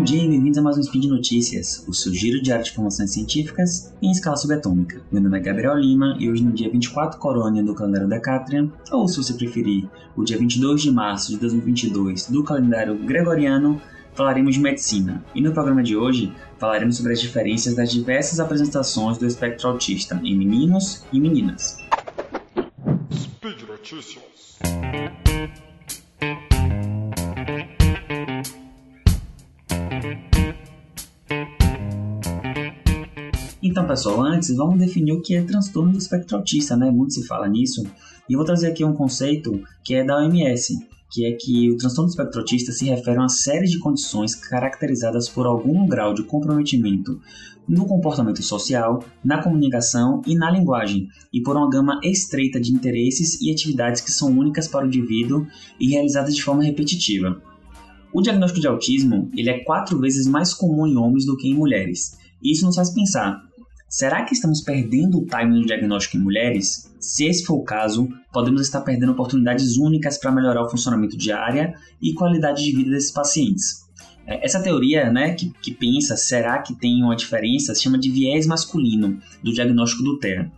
Bom dia e bem-vindos a mais um Speed Notícias, o seu giro diário de informações científicas em escala subatômica. Meu nome é Gabriel Lima e hoje no dia 24 Corônia do calendário Decatrian, ou se você preferir, o dia 22 de março de 2022 do calendário Gregoriano, falaremos de medicina. E no programa de hoje falaremos sobre as diferenças das diversas apresentações do espectro autista em meninos e meninas. Speed Notícias. Então, pessoal, antes vamos definir o que é transtorno do espectro autista, né? Muito se fala nisso. E eu vou trazer aqui um conceito que é da OMS, que é que o transtorno do espectro autista se refere a uma série de condições caracterizadas por algum grau de comprometimento no comportamento social, na comunicação e na linguagem, e por uma gama estreita de interesses e atividades que são únicas para o indivíduo e realizadas de forma repetitiva. O diagnóstico de autismo ele é quatro vezes mais comum em homens do que em mulheres. E isso nos faz pensar Será que estamos perdendo o time no diagnóstico em mulheres? Se esse for o caso, podemos estar perdendo oportunidades únicas para melhorar o funcionamento diário e qualidade de vida desses pacientes. É, essa teoria, né, que, que pensa será que tem uma diferença, se chama de viés masculino do diagnóstico do TEA.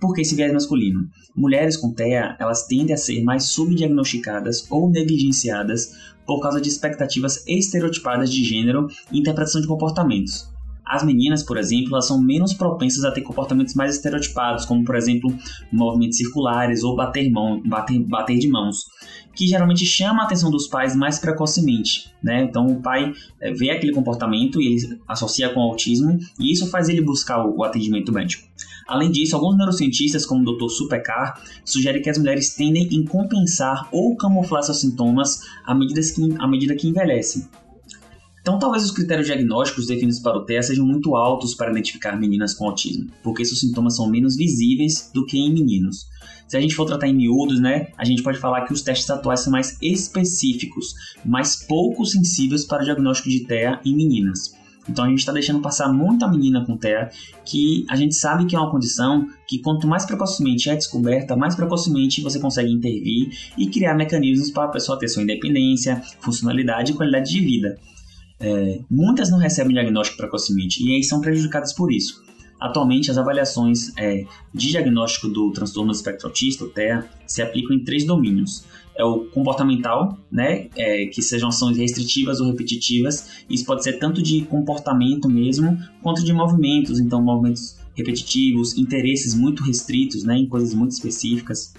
Por que esse viés masculino? Mulheres com TEA, elas tendem a ser mais subdiagnosticadas ou negligenciadas por causa de expectativas estereotipadas de gênero e interpretação de comportamentos. As meninas, por exemplo, elas são menos propensas a ter comportamentos mais estereotipados, como por exemplo movimentos circulares ou bater, mão, bater, bater de mãos, que geralmente chama a atenção dos pais mais precocemente. Né? Então o pai é, vê aquele comportamento e ele associa com o autismo e isso faz ele buscar o, atendimento médico. Além disso, alguns neurocientistas, como o Dr. Supekar, sugerem que as mulheres tendem a compensar ou camuflar seus sintomas à medida que, à medida que envelhecem. Então, talvez os critérios diagnósticos definidos para o TEA sejam muito altos para identificar meninas com autismo, porque seus sintomas são menos visíveis do que em meninos. Se a gente for tratar em miúdos, né, a gente pode falar que os testes atuais são mais específicos, mas pouco sensíveis para o diagnóstico de TEA em meninas. Então a gente está deixando passar muita menina com TEA, que a gente sabe que é uma condição que quanto mais precocemente é descoberta, mais precocemente você consegue intervir e criar mecanismos para a pessoa ter sua independência, funcionalidade e qualidade de vida. É, muitas não recebem diagnóstico precocemente e aí são prejudicadas por isso. Atualmente, as avaliações é, de diagnóstico do transtorno do espectro autista, o TEA, se aplicam em três domínios. É o comportamental, né, é, que sejam ações restritivas ou repetitivas. Isso pode ser tanto de comportamento mesmo, quanto de movimentos. Então, movimentos repetitivos, interesses muito restritos, né, em coisas muito específicas.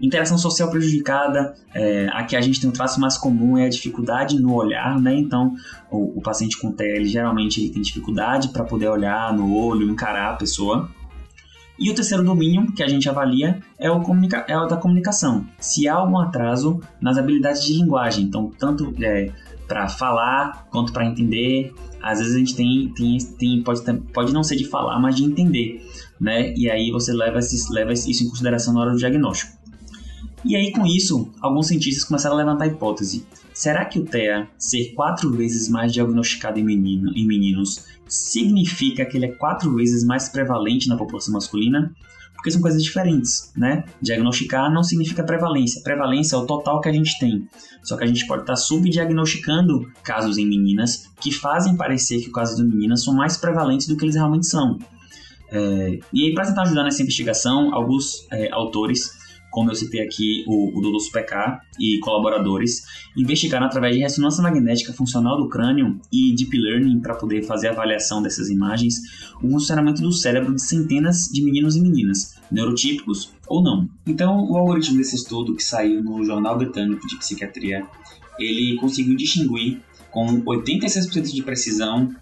Interação social prejudicada, é, aqui a gente tem um traço mais comum é a dificuldade no olhar, né, então o, o paciente com TEA, geralmente ele tem dificuldade para poder olhar no olho, encarar a pessoa. E o terceiro domínio que a gente avalia é o, é o da comunicação. Se há algum atraso nas habilidades de linguagem, então tanto é, para falar quanto para entender. Às vezes a gente tem, tem, tem pode, pode não ser de falar, mas de entender, né? E aí você leva, esses, leva isso em consideração na hora do diagnóstico. E aí com isso, alguns cientistas começaram a levantar a hipótese: será que o TEA ser quatro vezes mais diagnosticado em, menino, em meninos significa que ele é quatro vezes mais prevalente na população masculina? Porque são coisas diferentes, né? Diagnosticar não significa prevalência. Prevalência é o total que a gente tem. Só que a gente pode estar subdiagnosticando casos em meninas que fazem parecer que os casos de meninas são mais prevalentes do que eles realmente são. É, e aí, para tentar ajudar nessa investigação, alguns é, autores como eu citei aqui o, o. PK e colaboradores, investigaram através de ressonância magnética funcional do crânio e deep learning para poder fazer avaliação dessas imagens o funcionamento do cérebro de centenas de meninos e meninas, neurotípicos ou não. Então, o algoritmo desse estudo que saiu no Jornal Britânico de Psiquiatria, ele conseguiu distinguir com 86% de precisão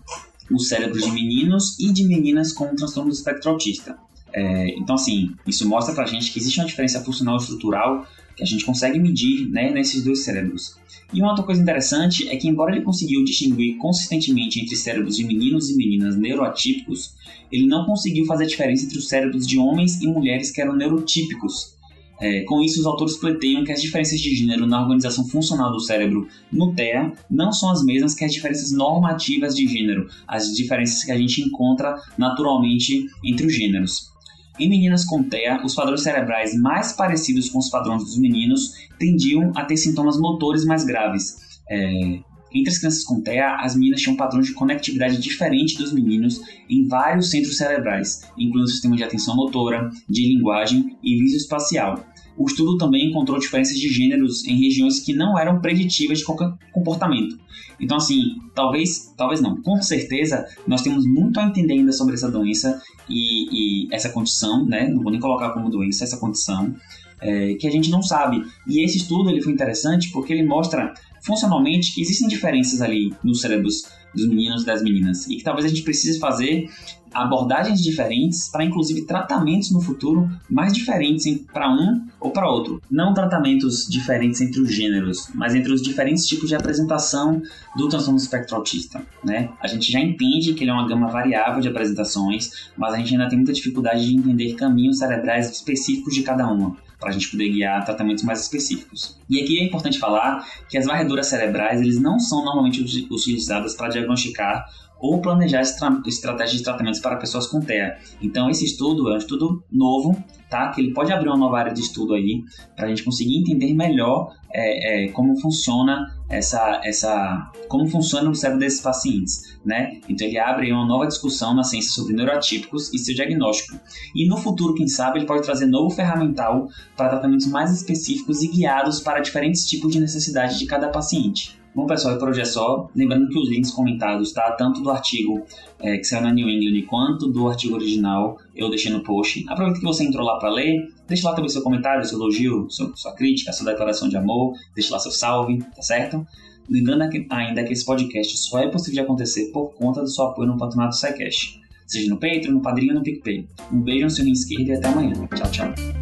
os cérebros de meninos e de meninas com transtorno do espectro autista. É, então, assim, isso mostra pra gente que existe uma diferença funcional e estrutural que a gente consegue medir né, nesses dois cérebros. E uma outra coisa interessante é que, embora ele conseguiu distinguir consistentemente entre cérebros de meninos e meninas neuroatípicos, ele não conseguiu fazer a diferença entre os cérebros de homens e mulheres que eram neurotípicos. É, com isso, os autores pleteiam que as diferenças de gênero na organização funcional do cérebro no TEA não são as mesmas que as diferenças normativas de gênero, as diferenças que a gente encontra naturalmente entre os gêneros. Em meninas com TEA, os padrões cerebrais mais parecidos com os padrões dos meninos tendiam a ter sintomas motores mais graves. É, Entre as crianças com TEA, as meninas tinham padrões de conectividade diferente dos meninos em vários centros cerebrais, incluindo o sistema de atenção motora, de linguagem e visoespacial. O estudo também encontrou diferenças de gêneros em regiões que não eram preditivas de qualquer comportamento. Então, assim, talvez, talvez não, com certeza, nós temos muito a entender ainda sobre essa doença e, e essa condição, né? Não vou nem colocar como doença essa condição, é, que a gente não sabe. E esse estudo ele foi interessante porque ele mostra funcionalmente que existem diferenças ali nos cérebros dos meninos e das meninas e que talvez a gente precise fazer abordagens diferentes para inclusive tratamentos no futuro mais diferentes para um ou para outro. Não tratamentos diferentes entre os gêneros, mas entre os diferentes tipos de apresentação do transtorno espectro autista, né? A gente já entende que ele é uma gama variável de apresentações, mas a gente ainda tem muita dificuldade de entender caminhos cerebrais específicos de cada uma para a gente poder guiar tratamentos mais específicos. E aqui é importante falar que as varreduras cerebrais eles não são normalmente utilizadas para diagnosticar ou planejar estratégias de tratamentos para pessoas com TEA. Então, esse estudo é um estudo novo, tá? Que ele pode abrir uma nova área de estudo aí, para a gente conseguir entender melhor é, é, como funciona essa, essa, como funciona o cérebro desses pacientes, né? Então, ele abre uma nova discussão na ciência sobre neuroatípicos e seu diagnóstico. E no futuro, quem sabe, ele pode trazer novo ferramental para tratamentos mais específicos e guiados para diferentes tipos de necessidade de cada paciente. Bom, pessoal, por hoje é só. Lembrando que os links comentados, tá? Tanto do artigo é, que saiu na New England quanto do artigo original, eu deixei no post. Aproveita que você entrou lá para ler, deixa lá também seu comentário, seu elogio, sua, sua crítica, sua declaração de amor, deixa lá seu salve, tá certo? Lembrando ainda que esse podcast só é possível de acontecer por conta do seu apoio no patronato SciCash, seja no Patreon, no Padrinho ou no PicPay. Um beijo no seu esquerdo e até amanhã. Tchau, tchau.